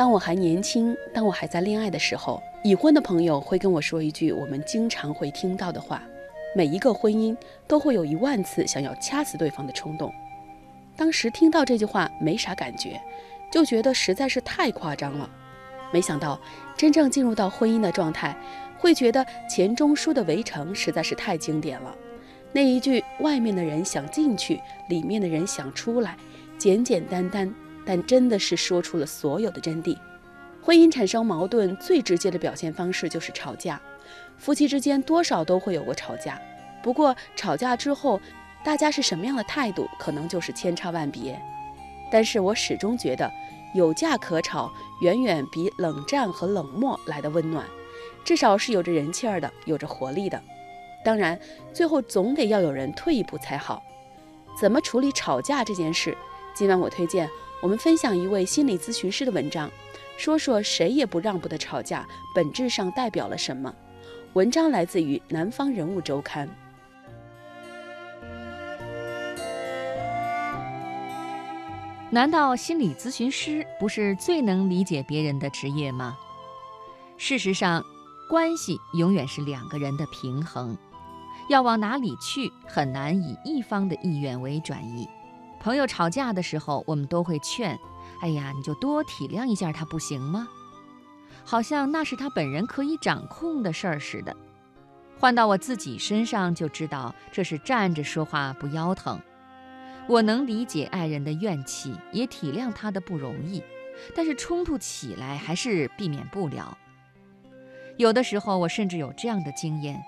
当我还年轻，当我还在恋爱的时候，已婚的朋友会跟我说一句我们经常会听到的话：每一个婚姻都会有一万次想要掐死对方的冲动。当时听到这句话没啥感觉，就觉得实在是太夸张了。没想到真正进入到婚姻的状态，会觉得钱钟书的《围城》实在是太经典了。那一句“外面的人想进去，里面的人想出来”，简简单单。但真的是说出了所有的真谛。婚姻产生矛盾最直接的表现方式就是吵架，夫妻之间多少都会有过吵架。不过吵架之后，大家是什么样的态度，可能就是千差万别。但是我始终觉得，有架可吵，远远比冷战和冷漠来的温暖，至少是有着人气儿的，有着活力的。当然，最后总得要有人退一步才好。怎么处理吵架这件事？今晚我推荐。我们分享一位心理咨询师的文章，说说谁也不让步的吵架本质上代表了什么。文章来自于《南方人物周刊》。难道心理咨询师不是最能理解别人的职业吗？事实上，关系永远是两个人的平衡，要往哪里去，很难以一方的意愿为转移。朋友吵架的时候，我们都会劝：“哎呀，你就多体谅一下他，不行吗？”好像那是他本人可以掌控的事儿似的。换到我自己身上，就知道这是站着说话不腰疼。我能理解爱人的怨气，也体谅他的不容易，但是冲突起来还是避免不了。有的时候，我甚至有这样的经验。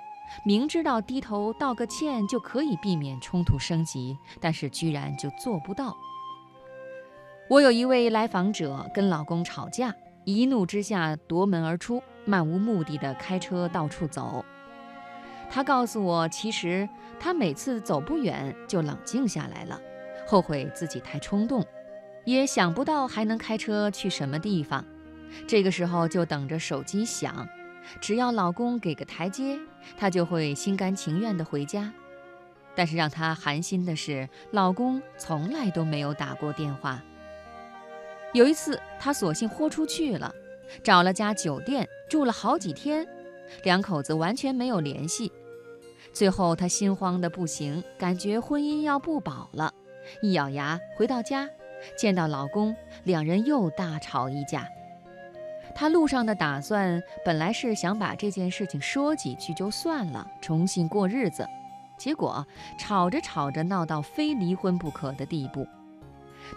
明知道低头道个歉就可以避免冲突升级，但是居然就做不到。我有一位来访者跟老公吵架，一怒之下夺门而出，漫无目的的开车到处走。她告诉我，其实她每次走不远就冷静下来了，后悔自己太冲动，也想不到还能开车去什么地方。这个时候就等着手机响。只要老公给个台阶，她就会心甘情愿地回家。但是让她寒心的是，老公从来都没有打过电话。有一次，她索性豁出去了，找了家酒店住了好几天，两口子完全没有联系。最后，她心慌得不行，感觉婚姻要不保了，一咬牙回到家，见到老公，两人又大吵一架。他路上的打算本来是想把这件事情说几句就算了，重新过日子，结果吵着吵着闹到非离婚不可的地步。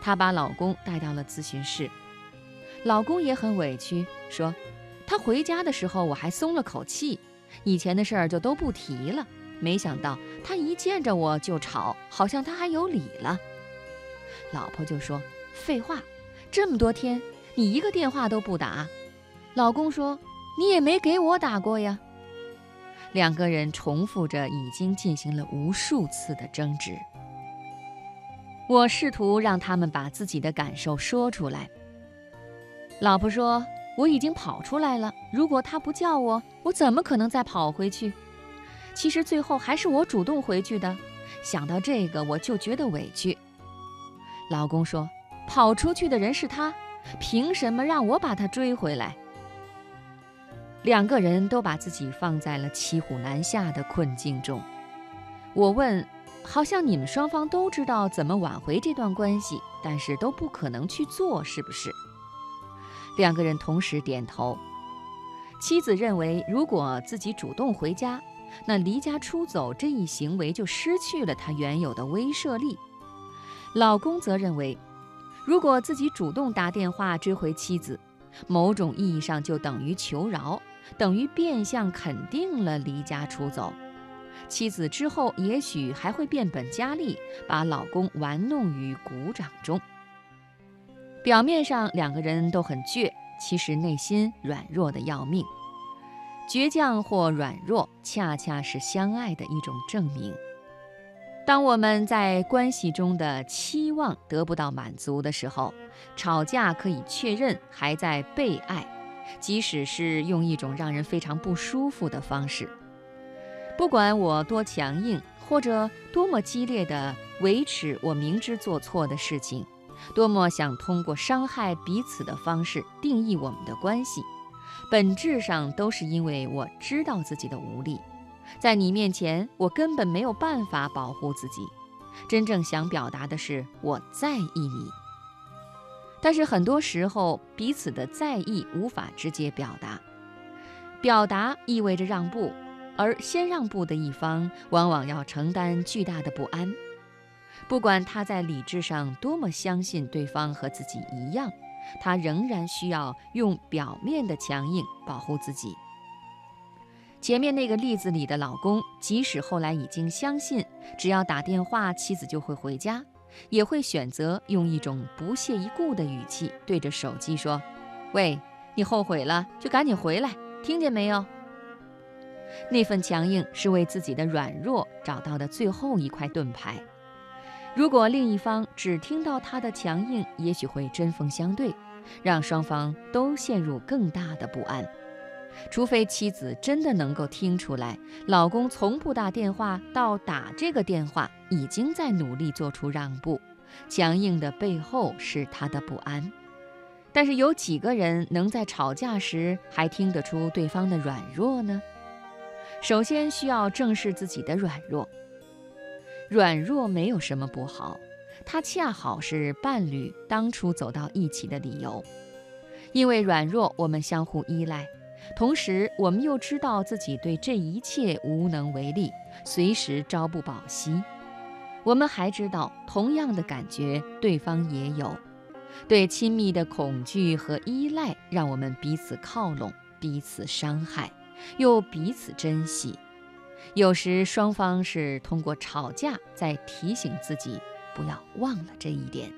她把老公带到了咨询室，老公也很委屈，说他回家的时候我还松了口气，以前的事儿就都不提了。没想到他一见着我就吵，好像他还有理了。老婆就说：“废话，这么多天你一个电话都不打。”老公说：“你也没给我打过呀。”两个人重复着已经进行了无数次的争执。我试图让他们把自己的感受说出来。老婆说：“我已经跑出来了，如果他不叫我，我怎么可能再跑回去？其实最后还是我主动回去的。想到这个，我就觉得委屈。”老公说：“跑出去的人是他，凭什么让我把他追回来？”两个人都把自己放在了骑虎难下的困境中。我问：“好像你们双方都知道怎么挽回这段关系，但是都不可能去做，是不是？”两个人同时点头。妻子认为，如果自己主动回家，那离家出走这一行为就失去了他原有的威慑力。老公则认为，如果自己主动打电话追回妻子，某种意义上就等于求饶。等于变相肯定了离家出走，妻子之后也许还会变本加厉，把老公玩弄于股掌中。表面上两个人都很倔，其实内心软弱的要命。倔强或软弱，恰恰是相爱的一种证明。当我们在关系中的期望得不到满足的时候，吵架可以确认还在被爱。即使是用一种让人非常不舒服的方式，不管我多强硬，或者多么激烈的维持我明知做错的事情，多么想通过伤害彼此的方式定义我们的关系，本质上都是因为我知道自己的无力，在你面前我根本没有办法保护自己。真正想表达的是我在意你，但是很多时候彼此的在意无法直接表达，表达意味着让步，而先让步的一方往往要承担巨大的不安。不管他在理智上多么相信对方和自己一样，他仍然需要用表面的强硬保护自己。前面那个例子里的老公，即使后来已经相信只要打电话妻子就会回家，也会选择用一种不屑一顾的语气对着手机说：“喂，你后悔了就赶紧回来，听见没有？”那份强硬是为自己的软弱找到的最后一块盾牌。如果另一方只听到他的强硬，也许会针锋相对，让双方都陷入更大的不安。除非妻子真的能够听出来，老公从不打电话到打这个电话，已经在努力做出让步，强硬的背后是他的不安。但是有几个人能在吵架时还听得出对方的软弱呢？首先需要正视自己的软弱，软弱没有什么不好，它恰好是伴侣当初走到一起的理由。因为软弱，我们相互依赖。同时，我们又知道自己对这一切无能为力，随时朝不保夕。我们还知道，同样的感觉对方也有，对亲密的恐惧和依赖，让我们彼此靠拢，彼此伤害，又彼此珍惜。有时，双方是通过吵架在提醒自己，不要忘了这一点。